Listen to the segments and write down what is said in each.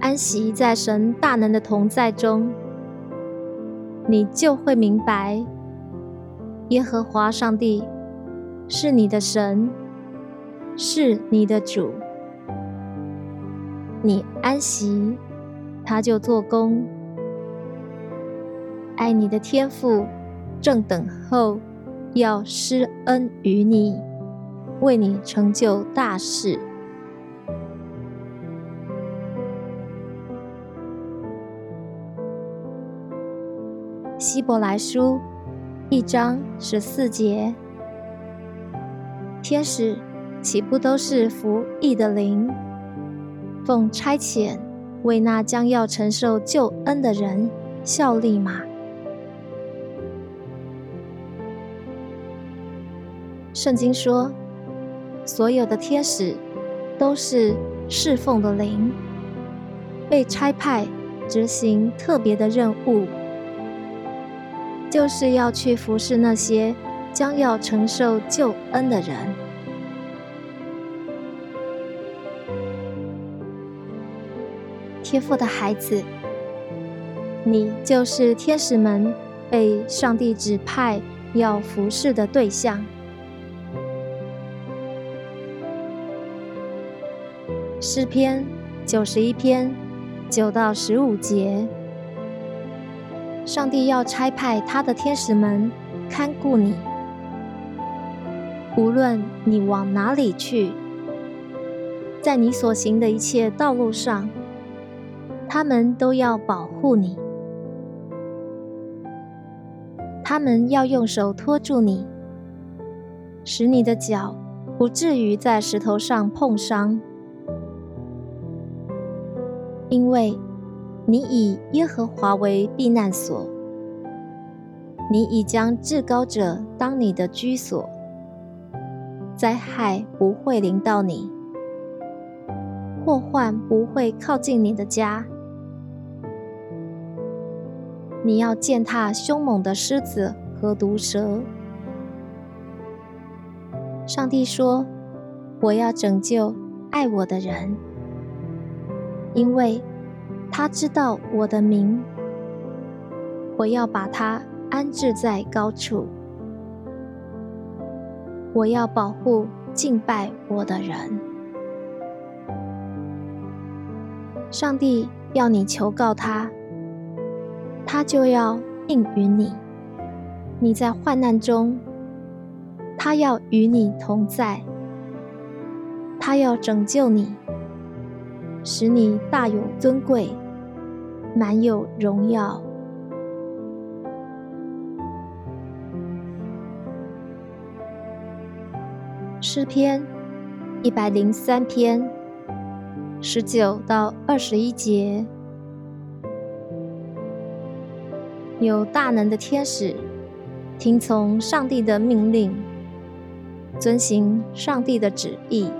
安息在神大能的同在中，你就会明白，耶和华上帝是你的神，是你的主。你安息，他就做工。爱你的天父正等候要施恩于你，为你成就大事。希伯来书一章十四节：天使岂不都是服役的灵，奉差遣为那将要承受救恩的人效力吗？圣经说，所有的天使都是侍奉的灵，被差派执行特别的任务。就是要去服侍那些将要承受救恩的人。天父的孩子，你就是天使们被上帝指派要服侍的对象。诗篇九十一篇九到十五节。上帝要差派他的天使们看顾你，无论你往哪里去，在你所行的一切道路上，他们都要保护你。他们要用手托住你，使你的脚不至于在石头上碰伤，因为。你以耶和华为避难所，你已将至高者当你的居所，灾害不会临到你，祸患不会靠近你的家。你要践踏凶猛的狮子和毒蛇。上帝说：“我要拯救爱我的人，因为。”他知道我的名，我要把他安置在高处。我要保护敬拜我的人。上帝要你求告他，他就要应允你。你在患难中，他要与你同在，他要拯救你。使你大有尊贵，满有荣耀。诗篇一百零三篇十九到二十一节，有大能的天使听从上帝的命令，遵行上帝的旨意。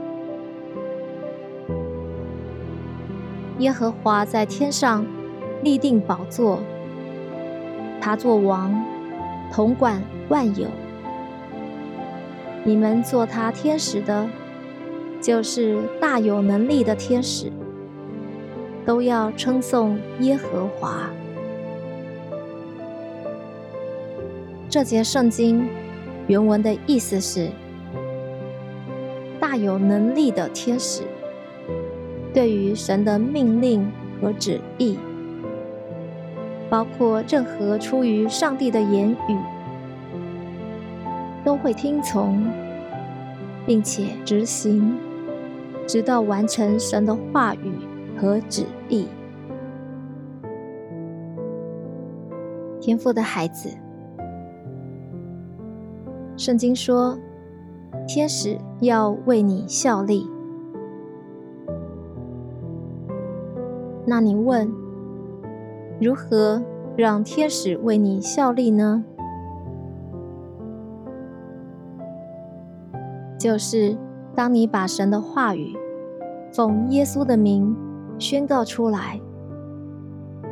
耶和华在天上立定宝座，他作王，统管万有。你们做他天使的，就是大有能力的天使，都要称颂耶和华。这节圣经原文的意思是：大有能力的天使。对于神的命令和旨意，包括任何出于上帝的言语，都会听从，并且执行，直到完成神的话语和旨意。天父的孩子，圣经说，天使要为你效力。那你问，如何让天使为你效力呢？就是当你把神的话语奉耶稣的名宣告出来，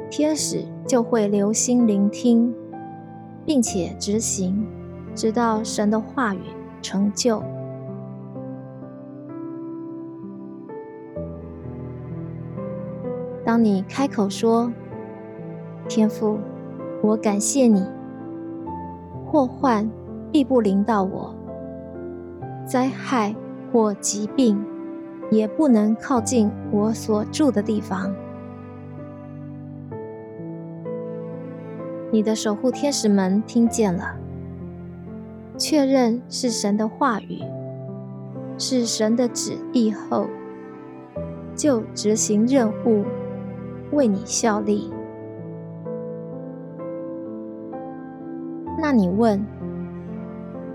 天使就会留心聆听，并且执行，直到神的话语成就。当你开口说：“天父，我感谢你，祸患必不临到我，灾害或疾病也不能靠近我所住的地方。”你的守护天使们听见了，确认是神的话语，是神的旨意后，就执行任务。为你效力。那你问：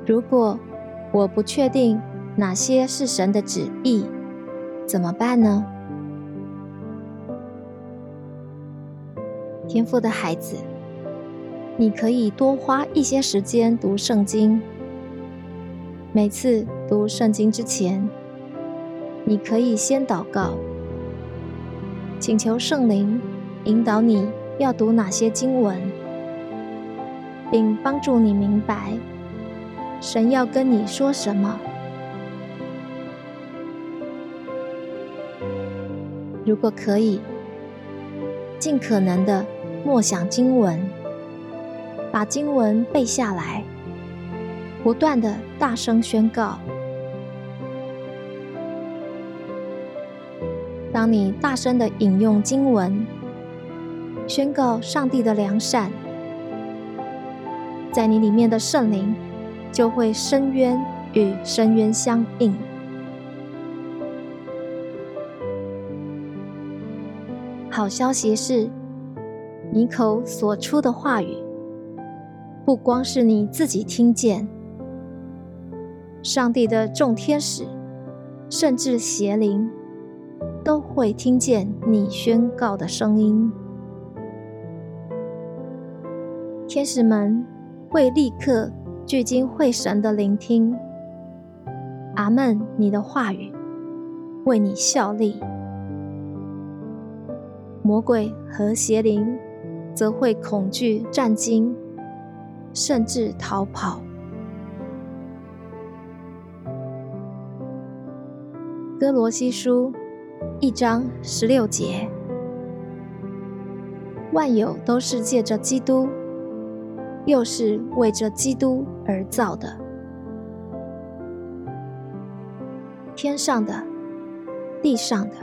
如果我不确定哪些是神的旨意，怎么办呢？天父的孩子，你可以多花一些时间读圣经。每次读圣经之前，你可以先祷告。请求圣灵引导你要读哪些经文，并帮助你明白神要跟你说什么。如果可以，尽可能的默想经文，把经文背下来，不断的大声宣告。当你大声的引用经文，宣告上帝的良善，在你里面的圣灵就会深渊与深渊相应。好消息是，你口所出的话语，不光是你自己听见，上帝的众天使，甚至邪灵。都会听见你宣告的声音，天使们会立刻聚精会神的聆听。阿门！你的话语为你效力，魔鬼和邪灵则会恐惧战惊，甚至逃跑。哥罗西书。一章十六节，万有都是借着基督，又是为着基督而造的。天上的、地上的、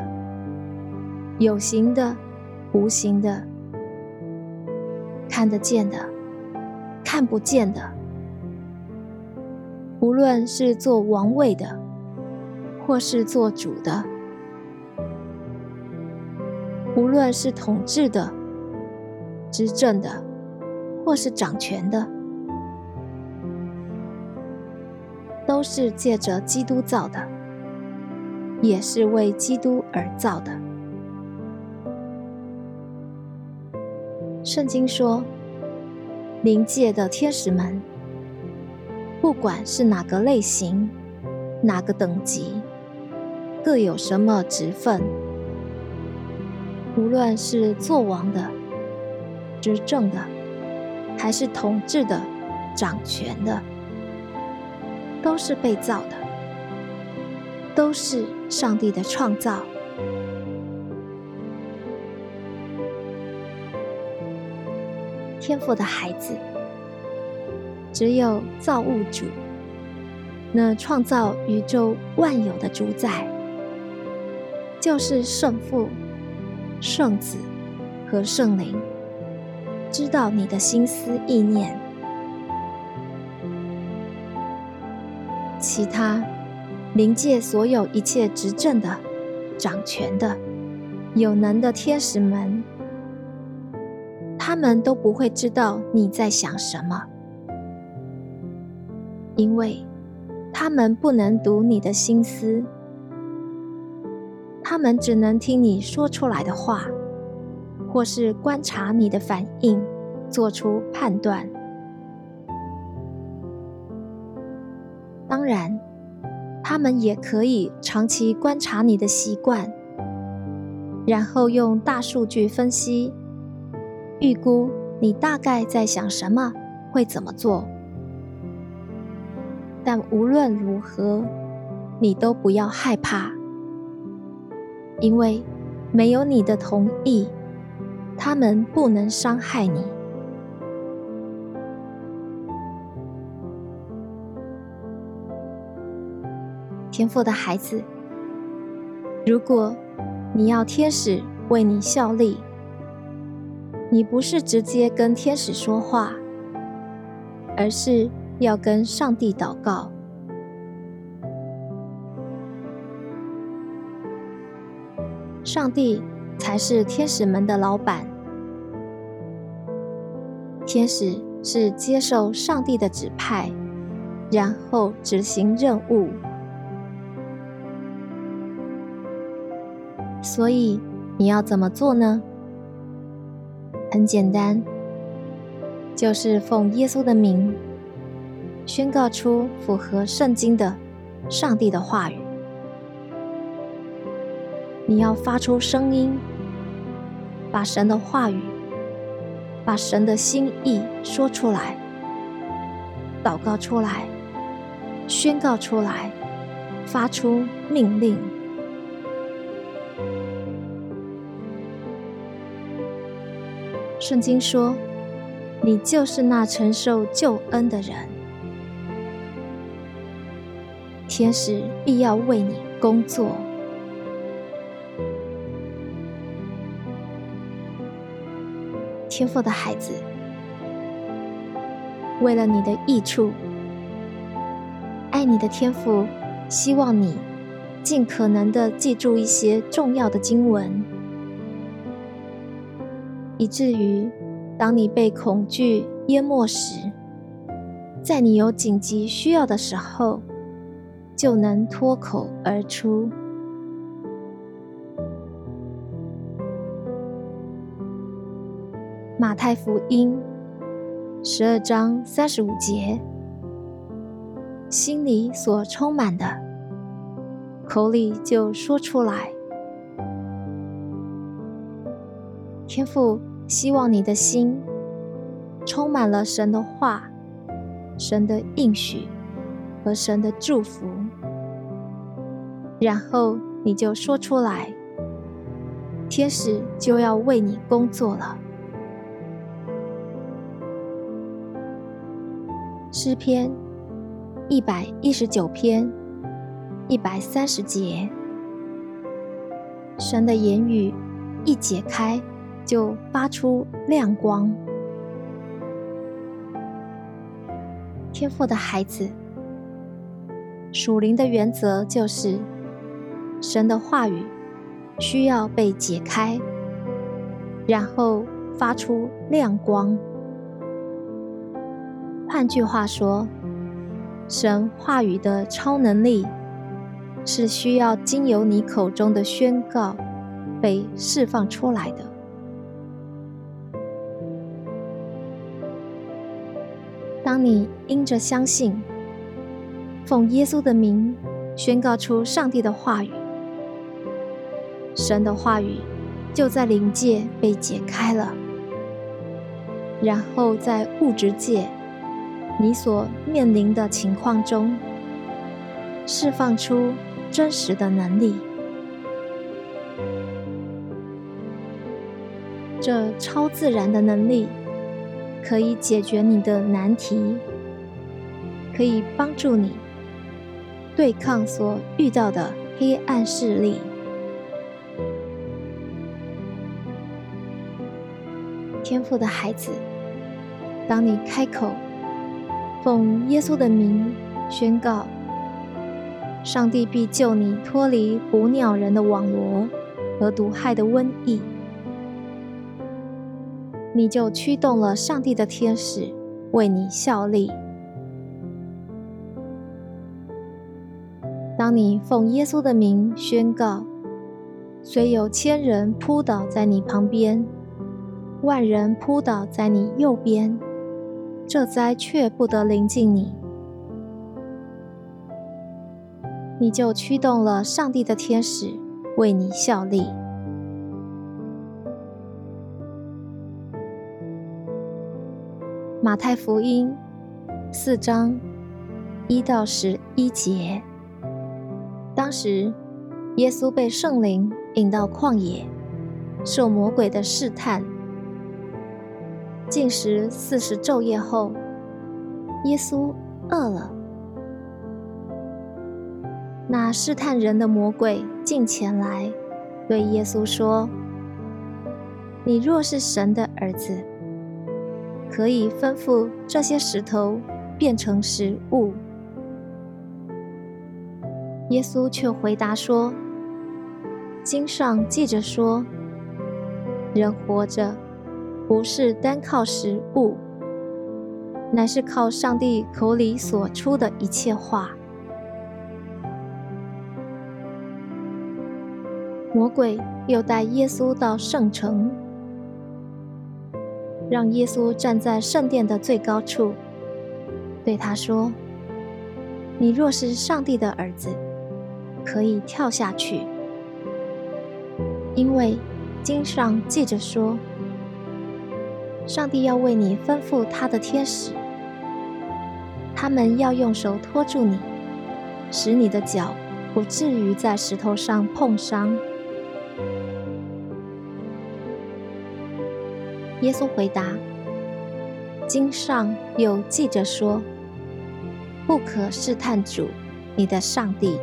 有形的、无形的、看得见的、看不见的，无论是做王位的，或是做主的。无论是统治的、执政的，或是掌权的，都是借着基督造的，也是为基督而造的。圣经说，灵界的天使们，不管是哪个类型、哪个等级，各有什么职分。无论是做王的、执政的，还是统治的、掌权的，都是被造的，都是上帝的创造。天赋的孩子，只有造物主，那创造宇宙万有的主宰，就是圣父。圣子和圣灵知道你的心思意念，其他灵界所有一切执政的、掌权的、有能的天使们，他们都不会知道你在想什么，因为他们不能读你的心思。他们只能听你说出来的话，或是观察你的反应，做出判断。当然，他们也可以长期观察你的习惯，然后用大数据分析，预估你大概在想什么，会怎么做。但无论如何，你都不要害怕，因为没有你的同意，他们不能伤害你。天父的孩子，如果你要天使为你效力，你不是直接跟天使说话，而是要跟上帝祷告。上帝才是天使们的老板，天使是接受上帝的指派，然后执行任务。所以你要怎么做呢？很简单，就是奉耶稣的名，宣告出符合圣经的上帝的话语。你要发出声音，把神的话语、把神的心意说出来，祷告出来，宣告出来，发出命令。圣经说：“你就是那承受救恩的人，天使必要为你工作。”天赋的孩子，为了你的益处，爱你的天赋希望你尽可能的记住一些重要的经文。以至于，当你被恐惧淹没时，在你有紧急需要的时候，就能脱口而出。马太福音十二章三十五节：心里所充满的，口里就说出来。天父。希望你的心充满了神的话、神的应许和神的祝福，然后你就说出来，天使就要为你工作了。诗篇一百一十九篇一百三十节，神的言语一解开。就发出亮光。天赋的孩子，属灵的原则就是，神的话语需要被解开，然后发出亮光。换句话说，神话语的超能力是需要经由你口中的宣告被释放出来的。当你因着相信，奉耶稣的名宣告出上帝的话语，神的话语就在灵界被解开了，然后在物质界，你所面临的情况中，释放出真实的能力。这超自然的能力。可以解决你的难题，可以帮助你对抗所遇到的黑暗势力。天赋的孩子，当你开口奉耶稣的名宣告，上帝必救你脱离捕鸟人的网罗和毒害的瘟疫。你就驱动了上帝的天使为你效力。当你奉耶稣的名宣告，虽有千人扑倒在你旁边，万人扑倒在你右边，这灾却不得临近你。你就驱动了上帝的天使为你效力。马太福音四章一到十一节，当时耶稣被圣灵引到旷野，受魔鬼的试探。禁食四十昼夜后，耶稣饿了。那试探人的魔鬼近前来，对耶稣说：“你若是神的儿子，可以吩咐这些石头变成食物。”耶稣却回答说：“经上记着说，人活着不是单靠食物，乃是靠上帝口里所出的一切话。”魔鬼又带耶稣到圣城，让耶稣站在圣殿的最高处，对他说：“你若是上帝的儿子，可以跳下去，因为经上记着说，上帝要为你吩咐他的天使，他们要用手托住你，使你的脚不至于在石头上碰伤。”耶稣回答：“经上又记着说，不可试探主，你的上帝。”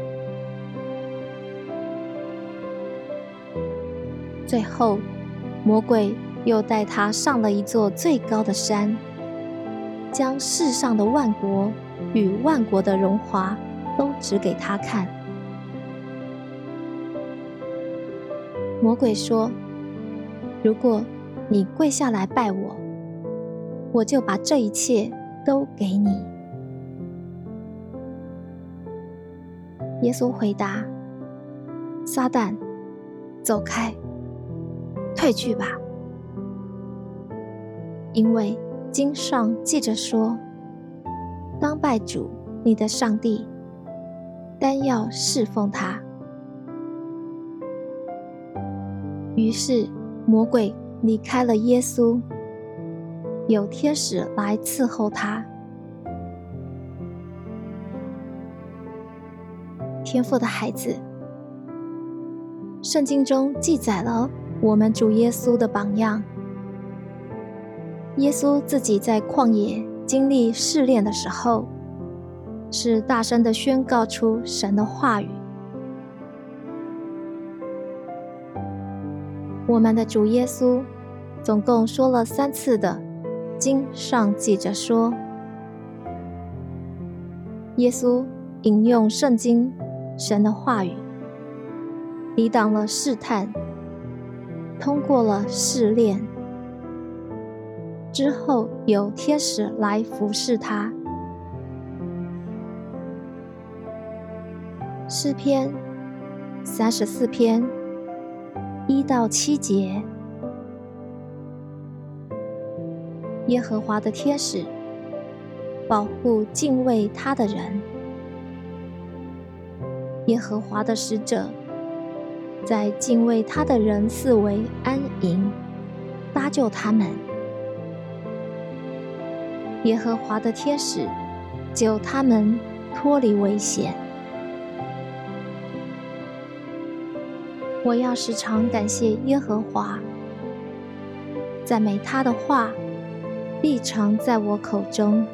最后，魔鬼又带他上了一座最高的山，将世上的万国与万国的荣华都指给他看。魔鬼说：“如果……”你跪下来拜我，我就把这一切都给你。耶稣回答：“撒旦，走开，退去吧，因为经上记着说，当拜主你的上帝，单要侍奉他。”于是魔鬼。离开了耶稣，有天使来伺候他。天赋的孩子，圣经中记载了我们主耶稣的榜样。耶稣自己在旷野经历试炼的时候，是大声的宣告出神的话语。我们的主耶稣总共说了三次的，经上记着说，耶稣引用圣经神的话语，抵挡了试探，通过了试炼，之后有天使来服侍他。诗篇三十四篇。一到七节，耶和华的天使保护敬畏他的人，耶和华的使者在敬畏他的人四围安营，搭救他们。耶和华的天使救他们脱离危险。我要时常感谢耶和华，赞美他的话必常在我口中。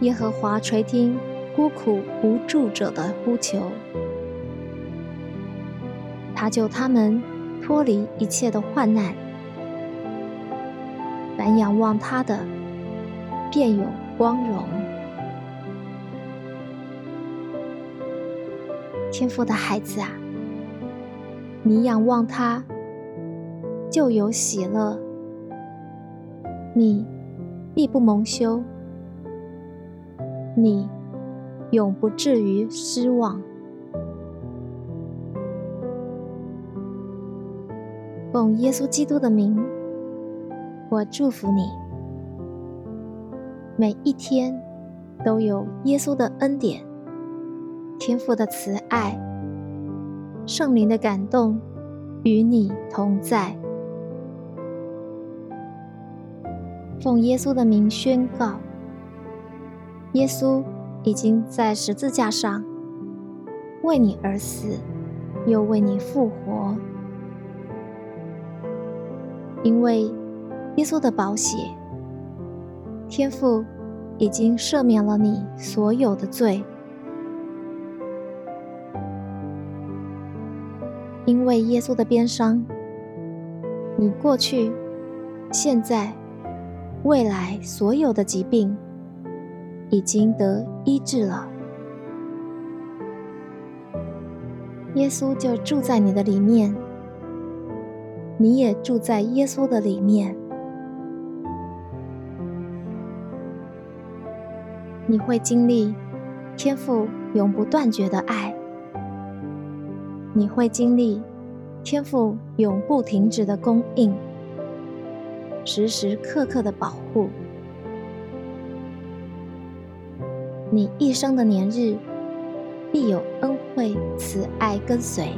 耶和华垂听孤苦无助者的呼求，他救他们脱离一切的患难。凡仰望他的，便有光荣。天赋的孩子啊，你仰望他，就有喜乐，你必不蒙羞，你永不至于失望。奉耶稣基督的名，我祝福你，每一天都有耶稣的恩典、天父的慈爱、圣灵的感动与你同在。奉耶稣的名宣告：耶稣已经在十字架上为你而死，又为你复活。因为耶稣的宝血，天父已经赦免了你所有的罪。因为耶稣的鞭伤，你过去、现在。未来所有的疾病已经得医治了，耶稣就住在你的里面，你也住在耶稣的里面。你会经历天父永不断绝的爱，你会经历天父永不停止的供应。时时刻刻的保护，你一生的年日必有恩惠慈爱跟随。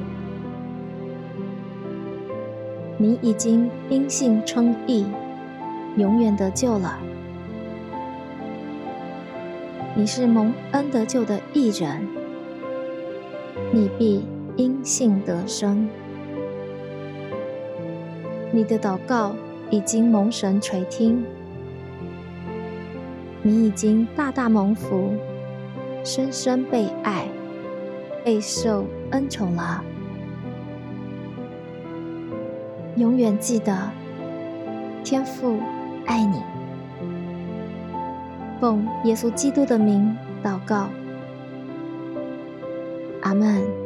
你已经因信称义，永远得救了。你是蒙恩得救的义人，你必因信得生。你的祷告。已经蒙神垂听，你已经大大蒙福，深深被爱，备受恩宠了。永远记得，天父爱你。奉耶稣基督的名祷告，阿门。